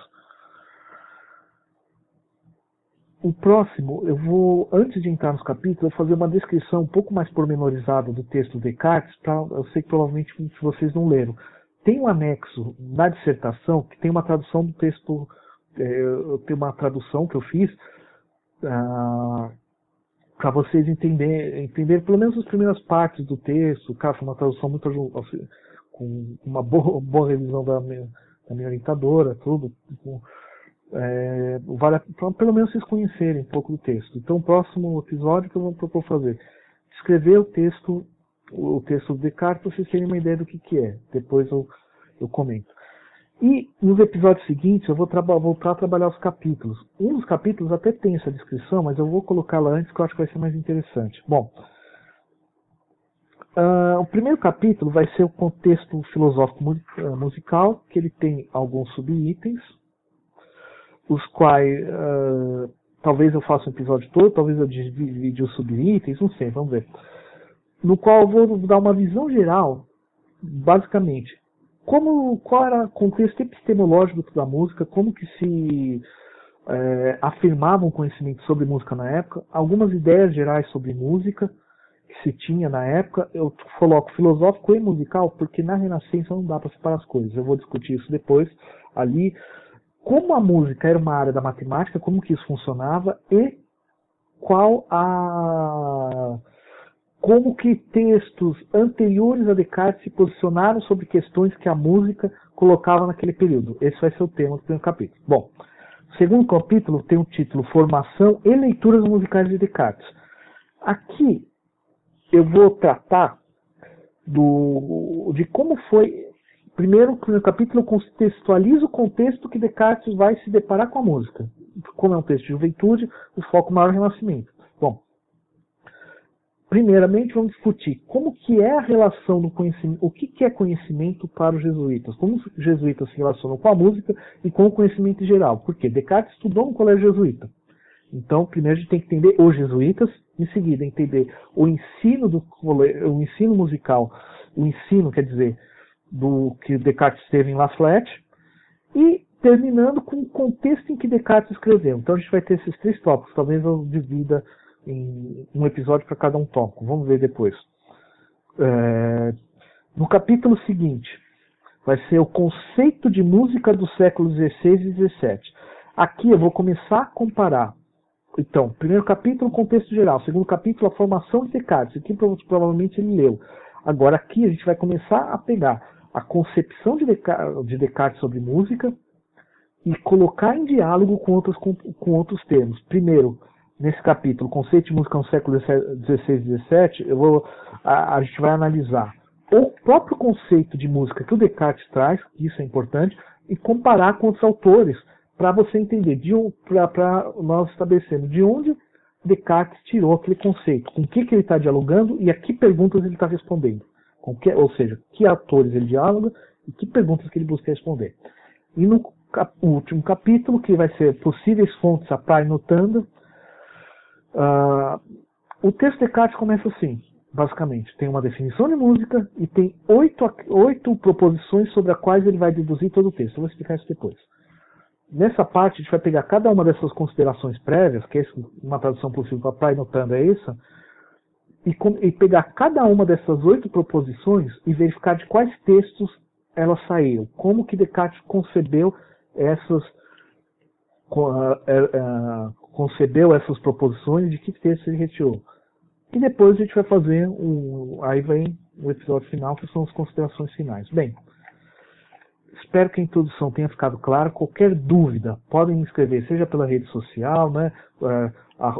Speaker 1: O próximo, eu vou, antes de entrar nos capítulos, eu vou fazer uma descrição um pouco mais pormenorizada do texto de Descartes, pra, eu sei que provavelmente vocês não leram. Tem um anexo na dissertação que tem uma tradução do texto, é, tenho uma tradução que eu fiz ah, para vocês entenderem, entender pelo menos as primeiras partes do texto. Cara, foi uma tradução muito com uma boa, boa revisão da minha, da minha orientadora, tudo. Com, é, vale, pelo menos vocês conhecerem um pouco do texto. Então, o próximo episódio que eu vou propor fazer, escrever o texto, o texto do Descartes, para vocês terem uma ideia do que, que é. Depois eu, eu comento. E nos episódios seguintes eu vou voltar a trabalhar os capítulos. Um dos capítulos até tem essa descrição, mas eu vou colocá-la antes que eu acho que vai ser mais interessante. Bom, uh, o primeiro capítulo vai ser o contexto filosófico musical, que ele tem alguns subitens, os quais uh, talvez eu faça um episódio todo, talvez eu divide os subitens, não sei, vamos ver. No qual eu vou dar uma visão geral, basicamente, como qual era o contexto epistemológico da música, como que se é, afirmava um conhecimento sobre música na época, algumas ideias gerais sobre música que se tinha na época, eu coloco filosófico e musical, porque na Renascença não dá para separar as coisas. Eu vou discutir isso depois ali como a música era uma área da matemática, como que isso funcionava e qual a como que textos anteriores a Descartes se posicionaram sobre questões que a música colocava naquele período. Esse vai ser o tema do primeiro capítulo. Bom, o segundo capítulo tem o título Formação e Leituras Musicais de Descartes. Aqui eu vou tratar do, de como foi Primeiro, capítulo, contextualiza o contexto que Descartes vai se deparar com a música. Como é um texto de juventude, o foco maior é o renascimento. Bom, primeiramente vamos discutir como que é a relação do conhecimento, o que, que é conhecimento para os jesuítas, como os jesuítas se relacionam com a música e com o conhecimento em geral. Por quê? Descartes estudou no colégio jesuíta. Então, primeiro a gente tem que entender os jesuítas, em seguida entender o ensino do o ensino musical, o ensino, quer dizer, do que Descartes teve em La Flèche, e terminando com o contexto em que Descartes escreveu. Então a gente vai ter esses três tópicos, talvez eu divida em um episódio para cada um tópico. Vamos ver depois. É, no capítulo seguinte, vai ser o conceito de música do século XVI e XVII. Aqui eu vou começar a comparar. Então, primeiro capítulo, contexto geral. Segundo capítulo, a formação de Descartes. Aqui provavelmente ele leu. Agora aqui a gente vai começar a pegar a concepção de Descartes sobre música e colocar em diálogo com outros, com, com outros termos. Primeiro, nesse capítulo, conceito de música no século XVI e XVII, eu vou, a, gente vai analisar o próprio conceito de música que o Descartes traz, isso é importante, e comparar com outros autores, para você entender, para nós estabelecermos de onde Descartes tirou aquele conceito, com o que, que ele está dialogando e a que perguntas ele está respondendo. Que, ou seja, que autores ele dialoga e que perguntas que ele busca responder. E no cap, último capítulo, que vai ser possíveis fontes a Pai notando, uh, o texto de Descartes começa assim basicamente. Tem uma definição de música e tem oito, oito proposições sobre as quais ele vai deduzir todo o texto. Eu vou explicar isso depois. Nessa parte, a gente vai pegar cada uma dessas considerações prévias, que é uma tradução possível para Pai notando é essa, e, e pegar cada uma dessas oito proposições e verificar de quais textos elas saíram. Como que Descartes concebeu essas é, é, concebeu essas proposições de que texto ele retirou. E depois a gente vai fazer um. Aí vem o episódio final, que são as considerações finais. Bem, espero que a introdução tenha ficado clara. Qualquer dúvida, podem me escrever, seja pela rede social, né?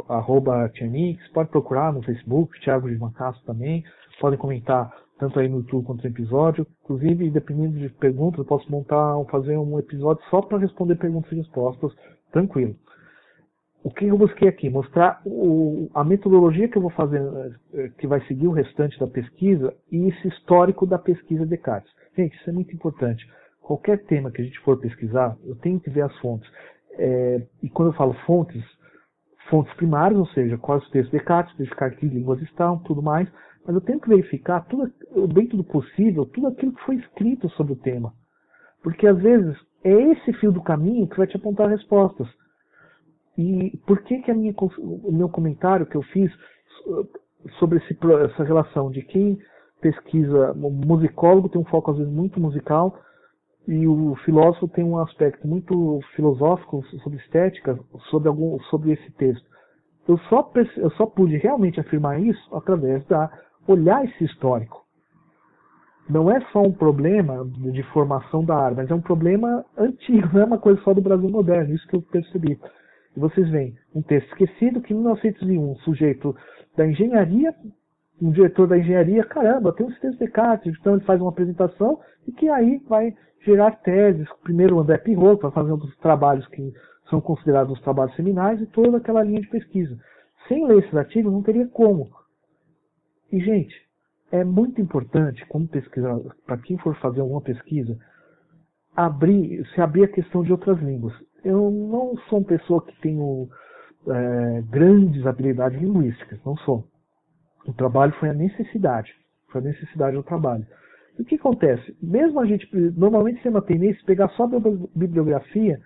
Speaker 1: Arroba Tianix, pode procurar no Facebook, Thiago de Mancasso também. Podem comentar tanto aí no YouTube quanto no episódio. Inclusive, dependendo de perguntas, eu posso montar, fazer um episódio só para responder perguntas e respostas, tranquilo o que eu busquei aqui? Mostrar o, a metodologia que eu vou fazer, eh, que vai seguir o restante da pesquisa e esse histórico da pesquisa Descartes. Gente, isso é muito importante. Qualquer tema que a gente for pesquisar, eu tenho que ver as fontes. É, e quando eu falo fontes, fontes primárias, ou seja, quais os textos de Descartes, verificar que línguas estão, tudo mais, mas eu tenho que verificar, tudo, dentro do possível, tudo aquilo que foi escrito sobre o tema. Porque às vezes é esse fio do caminho que vai te apontar respostas. E por que, que minha, o meu comentário que eu fiz sobre esse, essa relação de quem pesquisa, musicólogo tem um foco às vezes muito musical e o filósofo tem um aspecto muito filosófico sobre estética, sobre algum, sobre esse texto. Eu só, eu só pude realmente afirmar isso através da olhar esse histórico. Não é só um problema de formação da área, mas é um problema antigo, não é uma coisa só do Brasil moderno, isso que eu percebi. E vocês veem um texto esquecido que em 1901, um sujeito da engenharia, um diretor da engenharia, caramba, tem um texto de Descartes, então ele faz uma apresentação e que aí vai gerar teses. Primeiro o André Pirro, para fazer um dos trabalhos que são considerados os trabalhos seminais e toda aquela linha de pesquisa. Sem ler esses artigos não teria como. E, gente, é muito importante, como pesquisar, para quem for fazer alguma pesquisa, abrir, se abrir a questão de outras línguas eu não sou uma pessoa que tenho é, grandes habilidades linguísticas, não sou. O trabalho foi a necessidade, foi a necessidade do trabalho. O que acontece? Mesmo a gente, normalmente tem uma tendência pegar só a bibliografia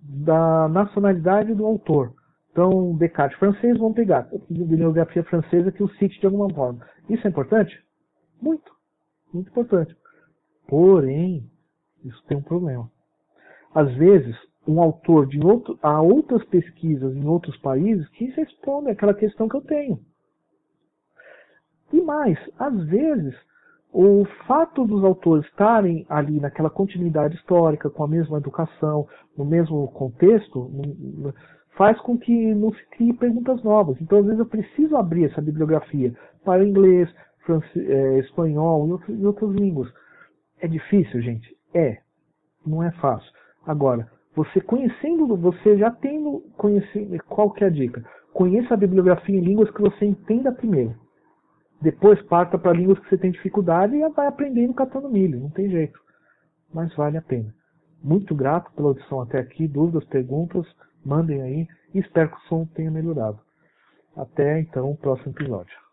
Speaker 1: da nacionalidade do autor. Então, Descartes francês, vão pegar a bibliografia francesa que o cite de alguma forma. Isso é importante? Muito, muito importante. Porém, isso tem um problema. Às vezes, um autor de outro, há outras pesquisas em outros países que respondem aquela questão que eu tenho. E mais, às vezes, o fato dos autores estarem ali naquela continuidade histórica, com a mesma educação, no mesmo contexto, faz com que não se crie perguntas novas. Então, às vezes, eu preciso abrir essa bibliografia para inglês, é, espanhol e outras línguas. É difícil, gente? É. Não é fácil. Agora, você conhecendo, você já tendo conhecendo, qual que é a dica? Conheça a bibliografia em línguas que você entenda primeiro. Depois parta para línguas que você tem dificuldade e vai aprendendo catando milho, não tem jeito. Mas vale a pena. Muito grato pela audição até aqui, dúvidas, perguntas, mandem aí e espero que o som tenha melhorado. Até então próximo episódio.